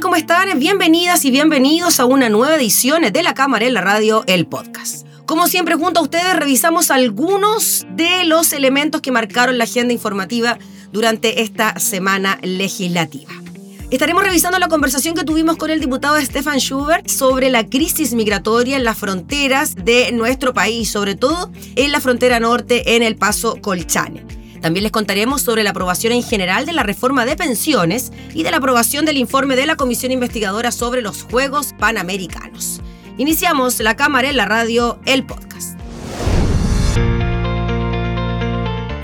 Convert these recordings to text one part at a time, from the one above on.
¿Cómo están? Bienvenidas y bienvenidos a una nueva edición de La Cámara en la Radio, el podcast. Como siempre, junto a ustedes revisamos algunos de los elementos que marcaron la agenda informativa durante esta semana legislativa. Estaremos revisando la conversación que tuvimos con el diputado Stefan Schubert sobre la crisis migratoria en las fronteras de nuestro país, sobre todo en la frontera norte en el paso Colchane. También les contaremos sobre la aprobación en general de la reforma de pensiones y de la aprobación del informe de la Comisión Investigadora sobre los Juegos Panamericanos. Iniciamos la cámara en la radio, el podcast.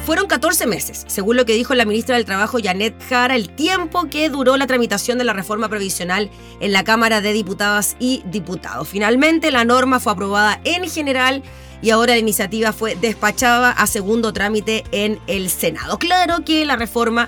Fueron 14 meses, según lo que dijo la ministra del Trabajo Janet Jara, el tiempo que duró la tramitación de la reforma previsional en la Cámara de Diputadas y Diputados. Finalmente, la norma fue aprobada en general y ahora la iniciativa fue despachada a segundo trámite en el Senado. Claro que la reforma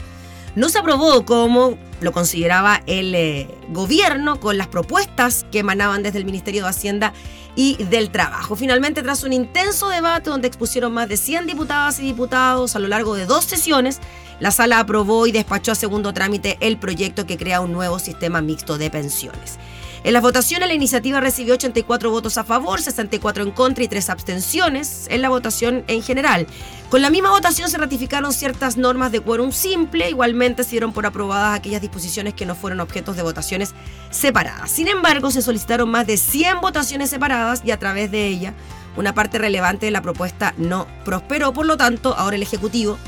no se aprobó como lo consideraba el eh, gobierno con las propuestas que emanaban desde el Ministerio de Hacienda y del Trabajo. Finalmente, tras un intenso debate donde expusieron más de 100 diputadas y diputados a lo largo de dos sesiones, la sala aprobó y despachó a segundo trámite el proyecto que crea un nuevo sistema mixto de pensiones. En las votaciones la iniciativa recibió 84 votos a favor, 64 en contra y 3 abstenciones en la votación en general. Con la misma votación se ratificaron ciertas normas de quórum simple, igualmente se dieron por aprobadas aquellas disposiciones que no fueron objetos de votaciones separadas. Sin embargo, se solicitaron más de 100 votaciones separadas y a través de ella una parte relevante de la propuesta no prosperó, por lo tanto, ahora el Ejecutivo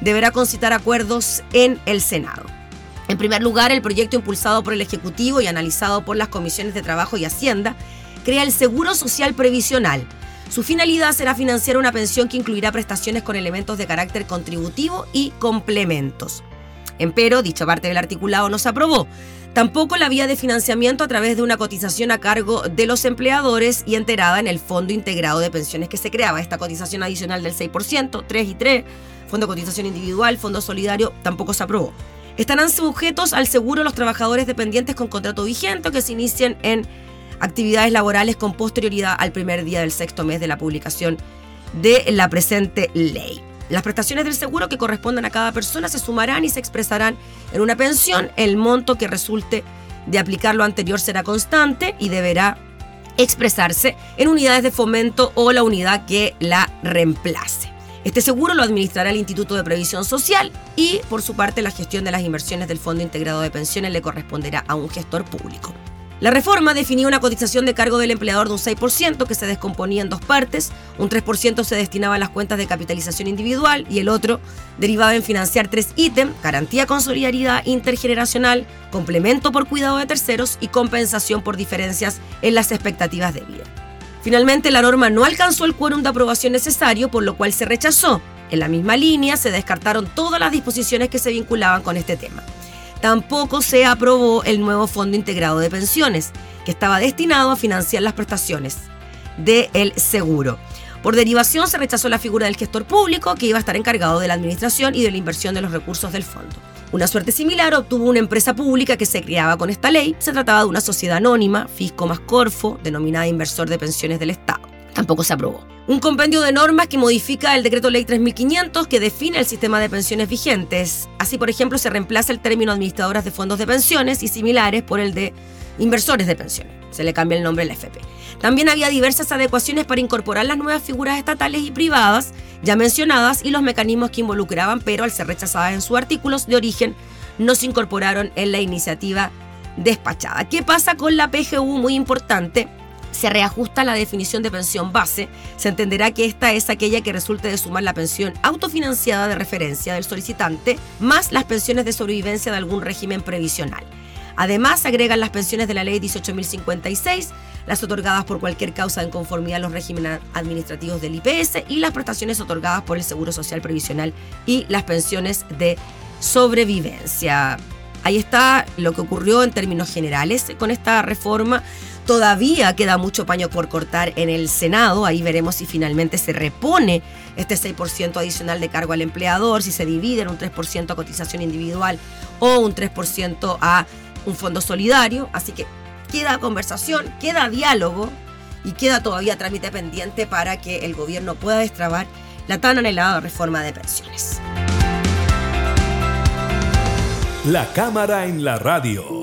deberá concitar acuerdos en el Senado. En primer lugar, el proyecto impulsado por el Ejecutivo y analizado por las comisiones de Trabajo y Hacienda crea el Seguro Social Previsional. Su finalidad será financiar una pensión que incluirá prestaciones con elementos de carácter contributivo y complementos. Empero, dicha parte del articulado no se aprobó. Tampoco la vía de financiamiento a través de una cotización a cargo de los empleadores y enterada en el Fondo Integrado de Pensiones que se creaba. Esta cotización adicional del 6%, 3 y 3, Fondo de Cotización Individual, Fondo Solidario, tampoco se aprobó. Estarán sujetos al seguro los trabajadores dependientes con contrato vigente que se inicien en actividades laborales con posterioridad al primer día del sexto mes de la publicación de la presente ley. Las prestaciones del seguro que correspondan a cada persona se sumarán y se expresarán en una pensión. El monto que resulte de aplicar lo anterior será constante y deberá expresarse en unidades de fomento o la unidad que la reemplace. Este seguro lo administrará el Instituto de Previsión Social y, por su parte, la gestión de las inversiones del Fondo Integrado de Pensiones le corresponderá a un gestor público. La reforma definía una cotización de cargo del empleador de un 6% que se descomponía en dos partes. Un 3% se destinaba a las cuentas de capitalización individual y el otro derivaba en financiar tres ítems, garantía con solidaridad intergeneracional, complemento por cuidado de terceros y compensación por diferencias en las expectativas de vida. Finalmente, la norma no alcanzó el quórum de aprobación necesario, por lo cual se rechazó. En la misma línea se descartaron todas las disposiciones que se vinculaban con este tema tampoco se aprobó el nuevo Fondo Integrado de Pensiones, que estaba destinado a financiar las prestaciones del seguro. Por derivación se rechazó la figura del gestor público que iba a estar encargado de la administración y de la inversión de los recursos del fondo. Una suerte similar obtuvo una empresa pública que se creaba con esta ley. Se trataba de una sociedad anónima, Fisco más Corfo, denominada Inversor de Pensiones del Estado. Tampoco se aprobó un compendio de normas que modifica el decreto ley 3500 que define el sistema de pensiones vigentes. Así, por ejemplo, se reemplaza el término administradoras de fondos de pensiones y similares por el de inversores de pensiones. Se le cambia el nombre al FP. También había diversas adecuaciones para incorporar las nuevas figuras estatales y privadas ya mencionadas y los mecanismos que involucraban, pero al ser rechazadas en sus artículos de origen, no se incorporaron en la iniciativa despachada. ¿Qué pasa con la PGU? Muy importante se reajusta la definición de pensión base, se entenderá que esta es aquella que resulte de sumar la pensión autofinanciada de referencia del solicitante más las pensiones de sobrevivencia de algún régimen previsional. Además, agregan las pensiones de la ley 18.056, las otorgadas por cualquier causa en conformidad a los regímenes administrativos del IPS y las prestaciones otorgadas por el Seguro Social Previsional y las pensiones de sobrevivencia. Ahí está lo que ocurrió en términos generales con esta reforma. Todavía queda mucho paño por cortar en el Senado. Ahí veremos si finalmente se repone este 6% adicional de cargo al empleador, si se divide en un 3% a cotización individual o un 3% a un fondo solidario. Así que queda conversación, queda diálogo y queda todavía trámite pendiente para que el gobierno pueda destrabar la tan anhelada reforma de pensiones. La cámara en la radio.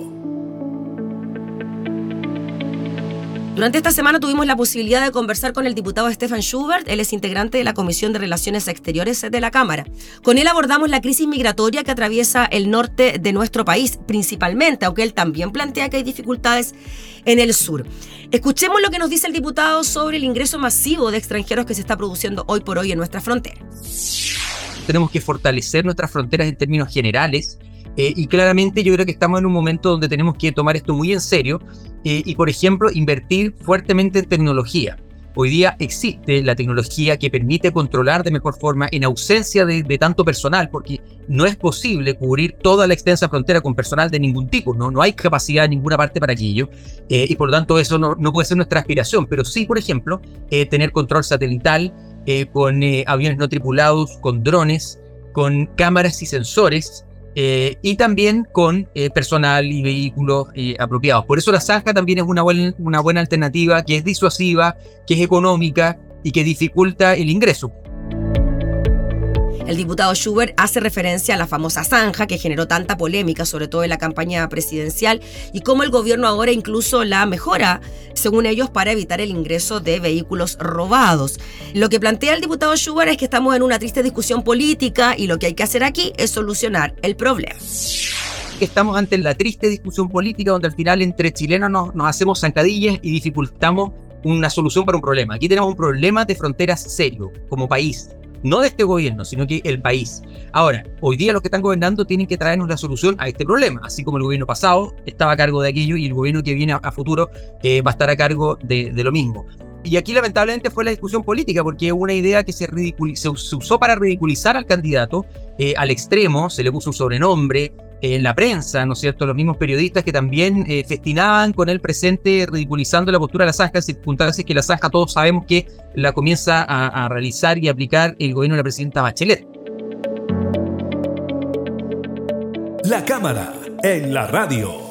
Durante esta semana tuvimos la posibilidad de conversar con el diputado Stefan Schubert, él es integrante de la Comisión de Relaciones Exteriores de la Cámara. Con él abordamos la crisis migratoria que atraviesa el norte de nuestro país, principalmente, aunque él también plantea que hay dificultades en el sur. Escuchemos lo que nos dice el diputado sobre el ingreso masivo de extranjeros que se está produciendo hoy por hoy en nuestra frontera. Tenemos que fortalecer nuestras fronteras en términos generales eh, y claramente yo creo que estamos en un momento donde tenemos que tomar esto muy en serio eh, y, por ejemplo, invertir fuertemente en tecnología. Hoy día existe la tecnología que permite controlar de mejor forma en ausencia de, tanto personal, porque no es posible cubrir toda la extensa frontera con personal de ningún tipo, no, no hay capacidad en ninguna parte para aquello, eh, y por lo tanto eso no, no, puede ser nuestra aspiración, pero sí, por ejemplo, tener control satelital con aviones no tripulados, con drones, con cámaras y sensores eh, y también con eh, personal y vehículos eh, apropiados. Por eso la zanja también es una, una buena alternativa que es disuasiva, que es económica y que dificulta el ingreso. El diputado Schubert hace referencia a la famosa zanja que generó tanta polémica, sobre todo en la campaña presidencial, y cómo el gobierno ahora incluso la mejora, según ellos, para evitar el ingreso de vehículos robados. Lo que plantea el diputado Schubert es que estamos en una triste discusión política y lo que hay que hacer aquí es solucionar el problema estamos ante la triste discusión política donde al final entre chilenos nos, nos, hacemos zancadillas y dificultamos una solución para un problema. Aquí tenemos un problema de fronteras serio como país no de este gobierno, sino que el país. Ahora, hoy día los que están gobernando tienen que traernos la solución a este problema, así como el gobierno pasado estaba a cargo de aquello y el gobierno que viene a, futuro eh, va a estar a cargo de, lo mismo. Y aquí lamentablemente fue la discusión política, porque una idea que se, se, usó para ridiculizar al candidato eh, al extremo, se le puso un sobrenombre, en la prensa, ¿no es cierto? Los mismos periodistas que también eh, festinaban con el presente, ridiculizando la postura de la zanja, circunstancias que la zanja todos sabemos que la comienza a, a realizar y aplicar el gobierno de la presidenta Bachelet. La cámara en la radio.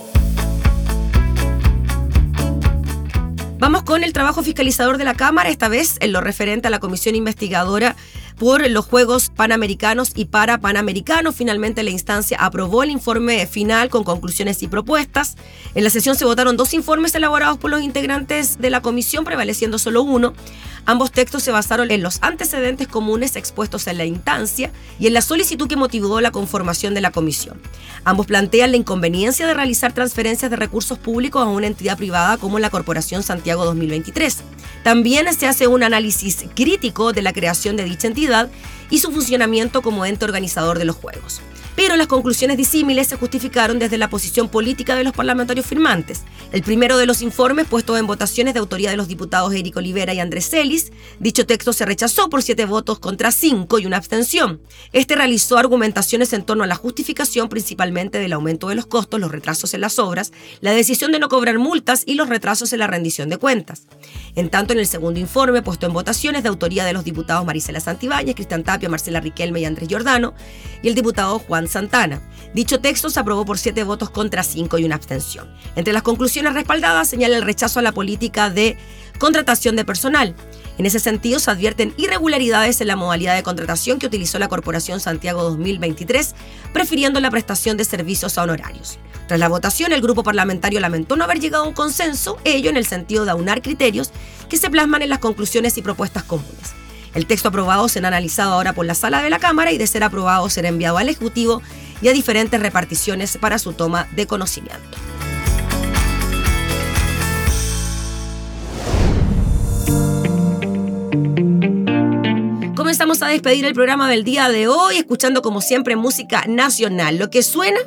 Vamos con el trabajo fiscalizador de la Cámara, esta vez en lo referente a la comisión investigadora por los Juegos Panamericanos y para Panamericanos. Finalmente la instancia aprobó el informe final con conclusiones y propuestas. En la sesión se votaron dos informes elaborados por los integrantes de la comisión, prevaleciendo solo uno. Ambos textos se basaron en los antecedentes comunes expuestos en la instancia y en la solicitud que motivó la conformación de la comisión. Ambos plantean la inconveniencia de realizar transferencias de recursos públicos a una entidad privada como la Corporación Santiago 2023. También se hace un análisis crítico de la creación de dicha entidad y su funcionamiento como ente organizador de los Juegos pero las conclusiones disímiles se justificaron desde la posición política de los parlamentarios firmantes. El primero de los informes, puesto en votaciones de autoría de los diputados Eric Olivera y Andrés Celis, dicho texto se rechazó por siete votos contra cinco y una abstención. Este realizó argumentaciones en torno a la justificación principalmente del aumento de los costos, los retrasos en las obras, la decisión de no cobrar multas y los retrasos en la rendición de cuentas. En tanto, en el segundo informe, puesto en votaciones de autoría de los diputados Marisela Santibáñez, Cristian Tapia, Marcela Riquelme y Andrés Giordano, y el diputado Juan Santana. Dicho texto se aprobó por siete votos contra cinco y una abstención. Entre las conclusiones respaldadas señala el rechazo a la política de contratación de personal. En ese sentido, se advierten irregularidades en la modalidad de contratación que utilizó la Corporación Santiago 2023, prefiriendo la prestación de servicios a honorarios. Tras la votación, el grupo parlamentario lamentó no haber llegado a un consenso, ello en el sentido de aunar criterios que se plasman en las conclusiones y propuestas comunes. El texto aprobado será analizado ahora por la sala de la Cámara y de ser aprobado será enviado al Ejecutivo y a diferentes reparticiones para su toma de conocimiento. Comenzamos a despedir el programa del día de hoy escuchando como siempre música nacional. Lo que suena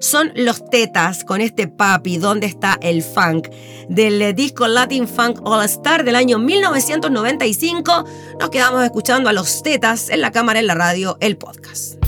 son los Tetas con este papi, ¿Dónde está el funk? Del disco Latin Funk All Star del año 1995. Nos quedamos escuchando a los Tetas en la cámara, en la radio, el podcast.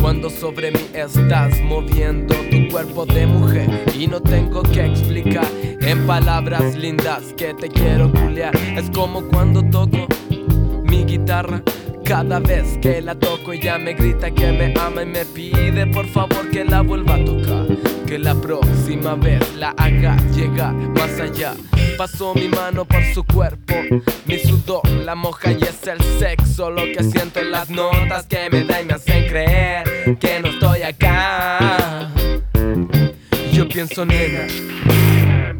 cuando sobre mí estás moviendo tu cuerpo de mujer y no tengo que explicar en palabras lindas que te quiero culiar. Es como cuando toco mi guitarra. Cada vez que la toco ella me grita que me ama y me pide por favor que la vuelva a tocar Que la próxima vez la haga llegar más allá. Paso mi mano por su cuerpo, mi sudor la moja y es el sexo. Lo que siento en las notas que me da y me hacen creer que no estoy acá. Yo pienso nena,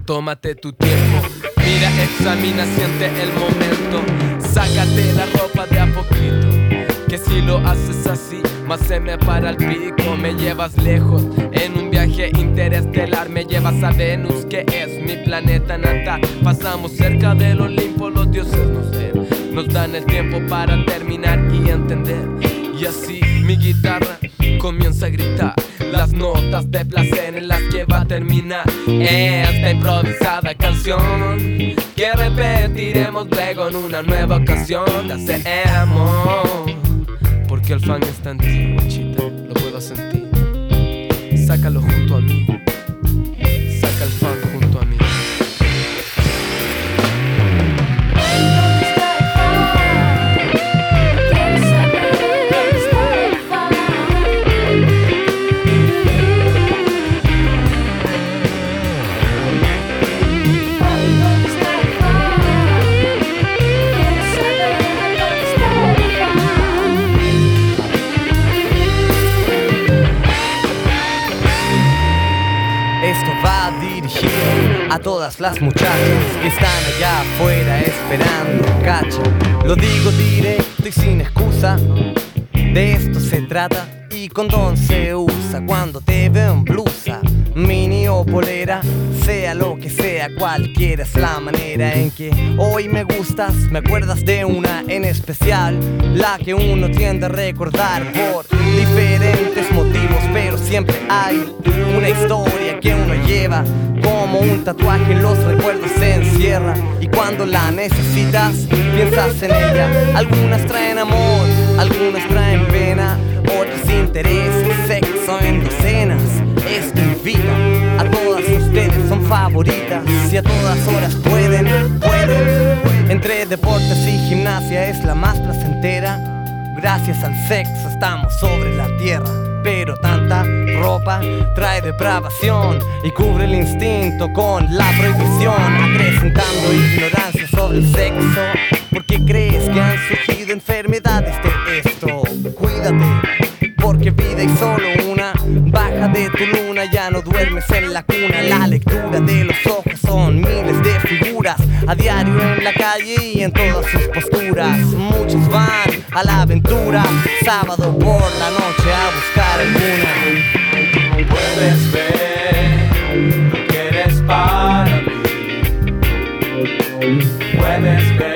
tómate tu tiempo. Mira, examina, siente el momento. Sácate la ropa de a poquito. Que si lo haces así, más se me para el pico. Me llevas lejos en un viaje interestelar. Me llevas a Venus, que es mi planeta natal. Pasamos cerca del Olimpo, los dioses nos ven. Nos dan el tiempo para terminar y entender. Y así mi guitarra comienza a gritar las notas de placer en las que va a terminar esta improvisada canción que repetiremos luego en una nueva ocasión. Te hacemos porque el fan está en ti, guachita, lo puedo sentir. Sácalo junto a mí. Las muchachas que están allá afuera esperando cacha. Lo digo directo y sin excusa, de esto se trata. Y condón se usa cuando te veo en blusa, mini o polera, sea lo que sea, cualquiera es la manera en que hoy me gustas. Me acuerdas de una en especial, la que uno tiende a recordar por diferentes motivos, pero siempre hay una historia que uno lleva como un tatuaje los recuerdos se encierra y cuando la necesitas piensas en ella. Algunas traen amor, y a todas horas pueden, pueden. Entre deportes y gimnasia es la más placentera. Gracias al sexo estamos sobre la tierra pero tanta ropa trae depravación y cubre el instinto con la prohibición, acrecentando ignorancia sobre el sexo. A diario en la calle y en todas sus posturas. Muchos van a la aventura, sábado por la noche a buscar alguna. Puedes ver lo que eres para mí. Puedes ver